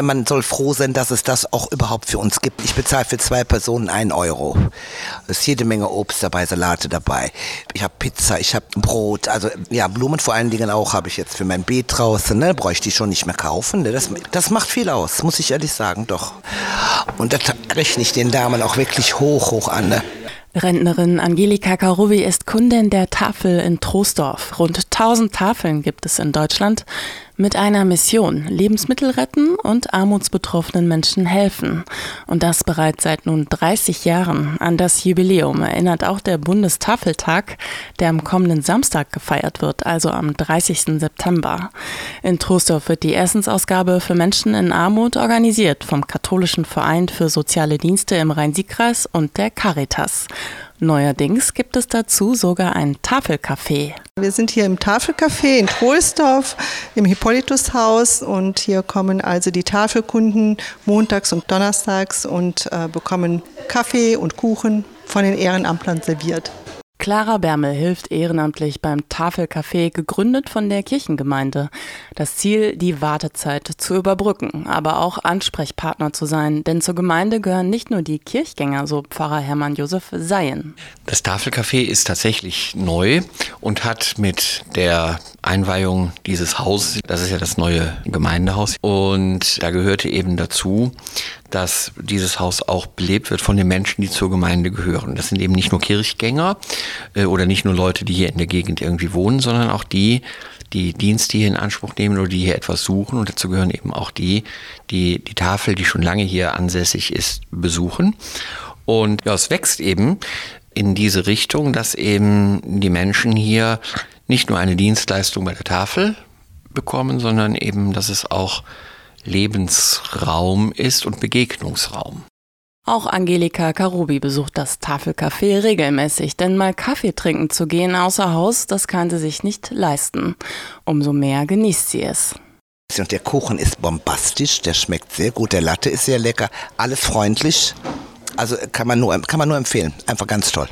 man soll froh sein, dass es das auch überhaupt für uns gibt. Ich bezahle für zwei Personen einen Euro. Es ist jede Menge Obst dabei, Salate dabei. Ich habe Pizza, ich habe Brot, also ja, Blumen vor allen Dingen auch habe ich jetzt für mein Beet draußen. Ne? Bräuchte ich schon nicht mehr kaufen. Ne? Das, das macht viel aus, muss ich ehrlich sagen, doch. Und das rechne ich den Damen auch wirklich hoch, hoch an. Ne? Rentnerin Angelika Karubi ist Kundin der Tafel in Troisdorf. Rund 1000 Tafeln gibt es in Deutschland mit einer Mission, Lebensmittel retten und armutsbetroffenen Menschen helfen. Und das bereits seit nun 30 Jahren. An das Jubiläum erinnert auch der Bundestafeltag, der am kommenden Samstag gefeiert wird, also am 30. September. In Troisdorf wird die Essensausgabe für Menschen in Armut organisiert vom Katholischen Verein für soziale Dienste im Rhein-Sieg-Kreis und der Caritas. Neuerdings gibt es dazu sogar ein Tafelcafé. Wir sind hier im Tafelcafé in Troisdorf im Hippolytushaus und hier kommen also die Tafelkunden montags und donnerstags und äh, bekommen Kaffee und Kuchen von den Ehrenamtlern serviert. Clara Bermel hilft ehrenamtlich beim Tafelcafé, gegründet von der Kirchengemeinde. Das Ziel, die Wartezeit zu überbrücken, aber auch Ansprechpartner zu sein, denn zur Gemeinde gehören nicht nur die Kirchgänger, so Pfarrer Hermann Josef Seien. Das Tafelcafé ist tatsächlich neu und hat mit der Einweihung dieses Hauses, das ist ja das neue Gemeindehaus, und da gehörte eben dazu, dass dieses Haus auch belebt wird von den Menschen, die zur Gemeinde gehören. Das sind eben nicht nur Kirchgänger äh, oder nicht nur Leute, die hier in der Gegend irgendwie wohnen, sondern auch die, die Dienste hier in Anspruch nehmen oder die hier etwas suchen. Und dazu gehören eben auch die, die die Tafel, die schon lange hier ansässig ist, besuchen. Und ja, es wächst eben in diese Richtung, dass eben die Menschen hier nicht nur eine Dienstleistung bei der Tafel bekommen, sondern eben, dass es auch Lebensraum ist und Begegnungsraum. Auch Angelika Karubi besucht das Tafelcafé regelmäßig, denn mal Kaffee trinken zu gehen außer Haus, das kann sie sich nicht leisten. Umso mehr genießt sie es. Und der Kuchen ist bombastisch, der schmeckt sehr gut, der Latte ist sehr lecker, alles freundlich. Also kann man nur, kann man nur empfehlen, einfach ganz toll.